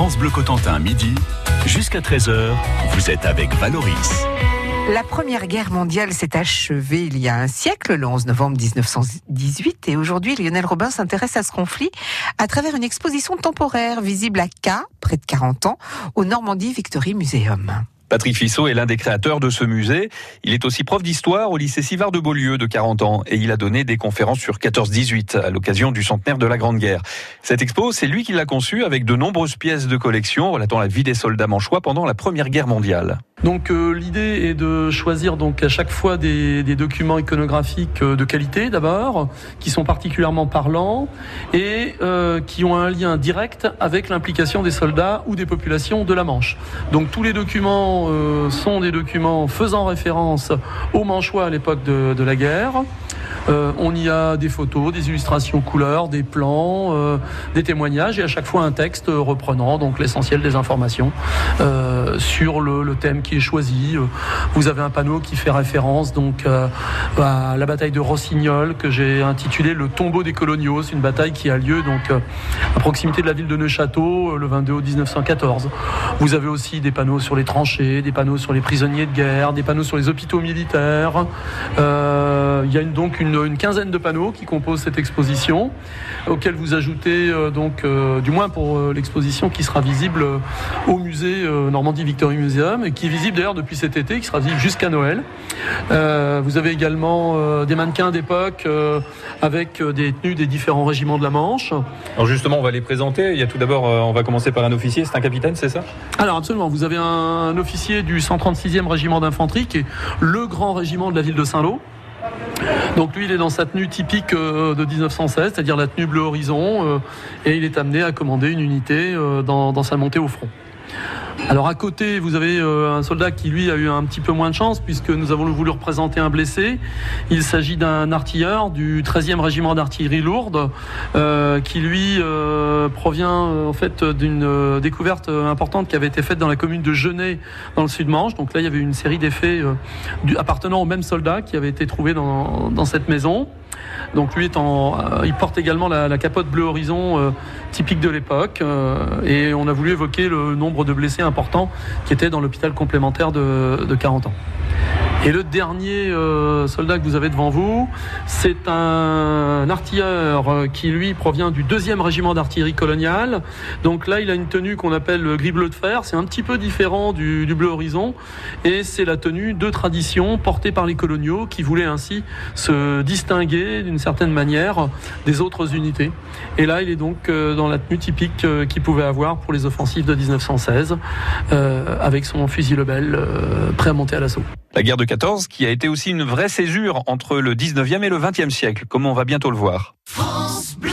France Bleu Cotentin, midi, jusqu'à 13h, vous êtes avec Valoris. La Première Guerre mondiale s'est achevée il y a un siècle, le 11 novembre 1918, et aujourd'hui Lionel Robin s'intéresse à ce conflit à travers une exposition temporaire visible à K, près de 40 ans, au Normandie Victory Museum. Patrick Fissot est l'un des créateurs de ce musée. Il est aussi prof d'histoire au lycée Sivard de Beaulieu de 40 ans et il a donné des conférences sur 14-18 à l'occasion du centenaire de la Grande Guerre. Cette expo, c'est lui qui l'a conçue avec de nombreuses pièces de collection relatant la vie des soldats manchois pendant la Première Guerre mondiale. Donc euh, l'idée est de choisir donc à chaque fois des, documents iconographiques euh, de qualité d'abord, qui sont particulièrement parlants et euh, qui ont un lien direct avec l'implication des soldats ou des populations de la Manche. Donc tous les documents sont des documents faisant référence aux Manchois à l'époque de, de la guerre. Euh, on y a des photos, des illustrations couleurs, des plans, euh, des témoignages et à chaque fois un texte reprenant donc l'essentiel des informations euh, sur le, thème qui est choisi. Vous avez un panneau qui fait référence donc à la bataille de Rossignol que j'ai intitulé le tombeau des coloniaux. Une bataille qui a lieu donc à proximité de la ville de Neuchâteau le 22 août 1914. Vous avez aussi des panneaux sur les tranchées, des panneaux sur les prisonniers de guerre, des panneaux sur les hôpitaux militaires. Il y a donc une une, quinzaine de panneaux qui composent cette exposition, auxquels vous ajoutez euh, donc, euh, du moins pour euh, l'exposition qui sera visible au musée Normandie Victory Museum et qui est visible d'ailleurs depuis cet été, qui sera visible jusqu'à Noël. vous avez également des mannequins d'époque avec des tenues des différents régiments de la Manche. Alors justement, on va les présenter. Il y a tout d'abord, on va commencer par un officier. C'est un capitaine, c'est ça? Alors absolument. Vous avez un, un officier du 136e régiment d'infanterie qui est le grand régiment de la ville de Saint-Lô. Donc lui, il est dans sa tenue typique euh, de 1916, c'est-à-dire la tenue bleu horizon, euh, et il est amené à commander une unité euh, dans, dans sa montée au front. Alors à côté, vous avez euh, un soldat qui lui a eu un petit peu moins de chance puisque nous avons voulu représenter un blessé. Il s'agit d'un artilleur du 13e régiment d'artillerie lourde euh, qui lui euh, provient en fait d'une découverte importante qui avait été faite dans la commune de Genet dans le sud-Manche. Donc là, il y avait une série d'effets appartenant au même soldat qui avait été trouvé dans, dans cette maison. Donc lui étant, euh, il porte également la, capote bleu horizon euh, typique de l'époque euh, et on a voulu évoquer le nombre de blessés importants qui étaient dans l'hôpital complémentaire de 40 ans. Et le dernier euh, soldat que vous avez devant vous, c'est un artilleur euh, qui lui provient du deuxième régiment d'artillerie coloniale. Donc là, il a une tenue qu'on appelle le gris bleu de fer. C'est un petit peu différent du, du bleu horizon, et c'est la tenue de tradition portée par les coloniaux qui voulaient ainsi se distinguer d'une certaine manière des autres unités. Et là, il est donc euh, dans la tenue typique euh, qu'il pouvait avoir pour les offensives de 1916, euh, avec son fusil Lebel euh, prêt à monter à l'assaut. La guerre de 14 qui a été aussi une vraie césure entre le 19e et le 20e siècle, comme on va bientôt le voir. France Bleu.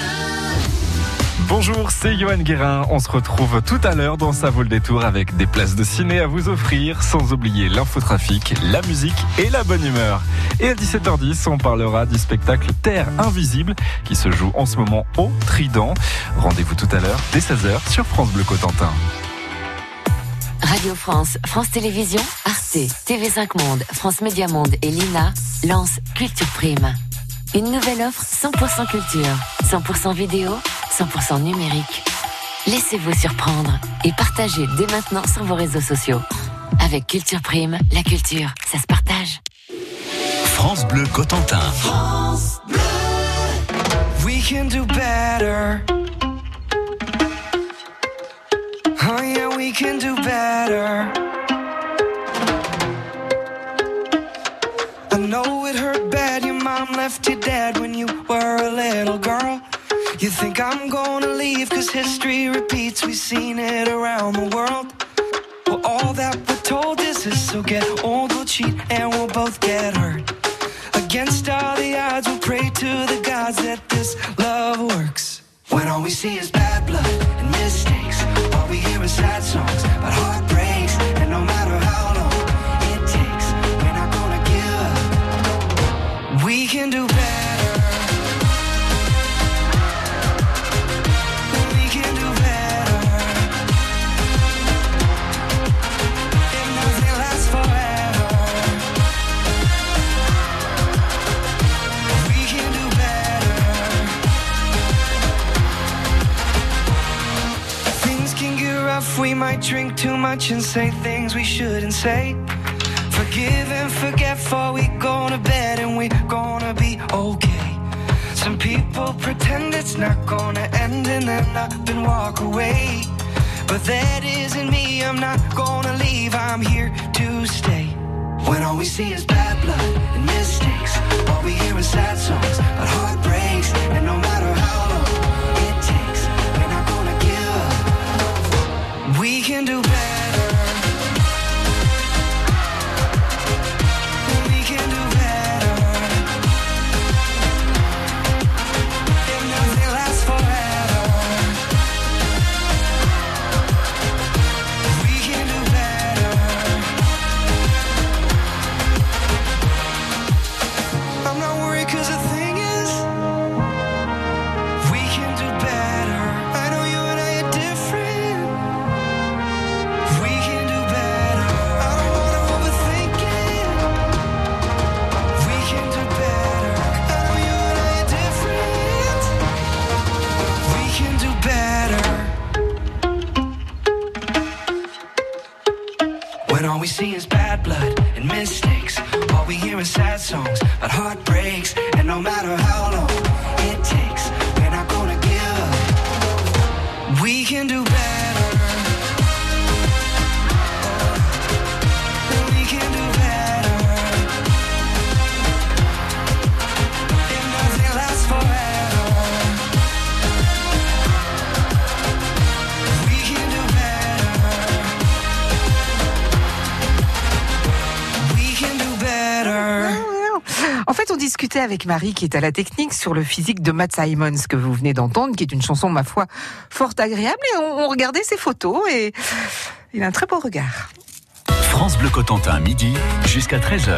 Bonjour, c'est Johan Guérin. On se retrouve tout à l'heure dans Ça vaut le détour avec des places de ciné à vous offrir, sans oublier l'infotrafic, la musique et la bonne humeur. Et à 17h10, on parlera du spectacle Terre Invisible qui se joue en ce moment au Trident. Rendez-vous tout à l'heure dès 16h sur France Bleu Cotentin. Radio France, France Télévisions, Arte, TV5 Monde, France Média Monde et Lina lancent Culture Prime. Une nouvelle offre 100% culture, 100% vidéo, 100% numérique. Laissez-vous surprendre et partagez dès maintenant sur vos réseaux sociaux. Avec Culture Prime, la culture, ça se partage. France Bleu Cotentin. France Bleu. We can do better. We can do better. I know it hurt bad. Your mom left you dead when you were a little girl. You think I'm gonna leave cause history repeats. We've seen it around the world. Well, all that we're told is this. So get old, we'll cheat, and we'll both get hurt. Against all the odds, we'll pray to the gods that this love works. When all we see is bad might drink too much and say things we shouldn't say. Forgive and forget for we go to bed and we gonna be okay. Some people pretend it's not gonna end and then up and walk away. But that isn't me, I'm not gonna leave, I'm here to stay. When all we see is bad blood and mistakes, all we hear is sad songs but sad songs but heartbreaks, and no matter how avec Marie, qui est à la technique, sur le physique de Matt Simons, que vous venez d'entendre, qui est une chanson, ma foi, fort agréable. Et on, on regardait ses photos et il a un très beau regard. France Bleu Cotentin, midi jusqu'à 13h.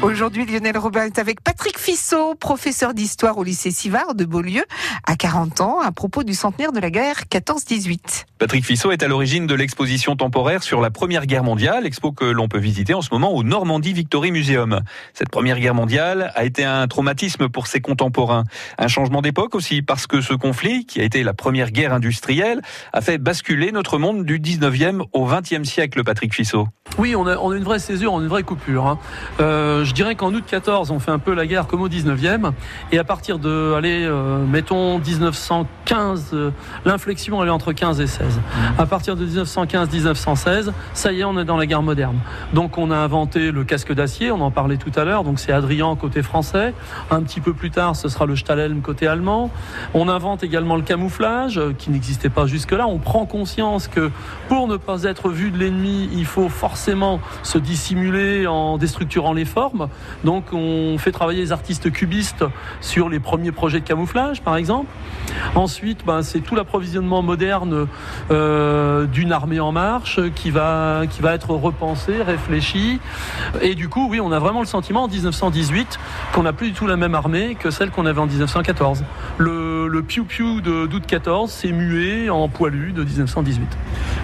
Aujourd'hui, Lionel Robin est avec Patrick Fissot, professeur d'histoire au lycée Sivard de Beaulieu, à 40 ans, à propos du centenaire de la guerre 14-18. Patrick Fissot est à l'origine de l'exposition temporaire sur la Première Guerre mondiale, expo que l'on peut visiter en ce moment au Normandie Victory Museum. Cette Première Guerre mondiale a été un traumatisme pour ses contemporains. Un changement d'époque aussi, parce que ce conflit, qui a été la première guerre industrielle, a fait basculer notre monde du 19e au 20e siècle, Patrick Fissot. Oui, on a, une vraie césure, on a une vraie coupure. hein. Euh, je dirais qu'en août 14, on fait un peu la guerre comme au 19e. Et à partir de, allez, euh, mettons 1915, euh, l'inflexion elle est entre 15 et 16. À partir de 1915-1916, ça y est, on est dans la guerre moderne. Donc on a inventé le casque d'acier, on en parlait tout à l'heure. Donc c'est Adrian côté français. Un petit peu plus tard, ce sera le Stahlhelm côté allemand. On invente également le camouflage, euh, qui n'existait pas jusque-là. On prend conscience que pour ne pas être vu de l'ennemi, il faut forcément se dissimuler en déstructurant les formes. Donc on fait travailler les artistes cubistes sur les premiers projets de camouflage, par exemple. Ensuite, ben, c'est tout l'approvisionnement moderne euh, d'une armée en marche qui va, qui va être repensé, réfléchi. Et du coup, oui, on a vraiment le sentiment en 1918 qu'on n'a plus du tout la même armée que celle qu'on avait en 1914. Le, le piou-piou de d'août 14 s'est mué en poilu de 1918.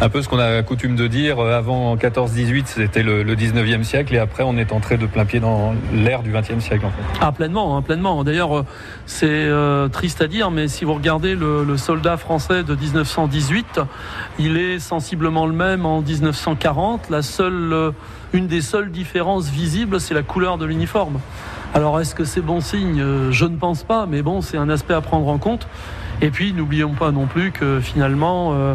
Un peu ce qu'on a coutume de dire euh, avant 14-18, c'était le, le 19e siècle, et après on est entré de plein pied dans l'ère du 20e siècle en fait. Ah, pleinement, hein, pleinement. D'ailleurs, euh, c'est euh, triste à dire, mais si vous regardez le, le soldat français de 1918, il est sensiblement le même en 1940. La seule, euh, une des seules différences visibles, c'est la couleur de l'uniforme. Alors, est-ce que c'est bon signe? Euh, Je ne pense pas, mais bon, c'est un aspect à prendre en compte. Et puis, n'oublions pas non plus que finalement, euh,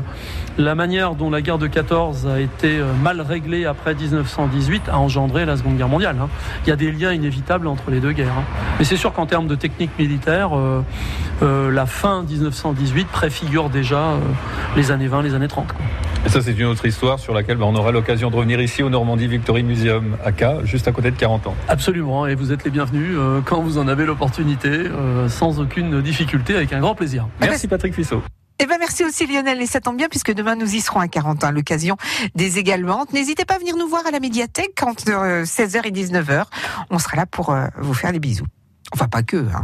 la manière dont la guerre de 14 a été euh, mal réglée après 1918 a engendré la Seconde Guerre mondiale. hein. Il y a des liens inévitables entre les deux guerres. hein. Mais c'est sûr qu'en termes de technique militaire, euh, euh, la fin 1918 préfigure déjà les années 20, les années 30. quoi. Et ça c'est une autre histoire sur laquelle ben, on aura l'occasion de revenir ici au Normandie Victory Museum à Caen, juste à côté de 40 ans. Absolument, et vous êtes les bienvenus euh, quand vous en avez l'opportunité, euh, sans aucune difficulté, avec un grand plaisir. Merci Patrick Fissot. Eh ben merci aussi Lionel et ça tombe bien puisque demain nous y serons à 40 ans, l'occasion des également. N'hésitez pas à venir nous voir à la médiathèque entre euh, 16h et 19h. On sera là pour euh, vous faire des bisous. Enfin pas que, hein.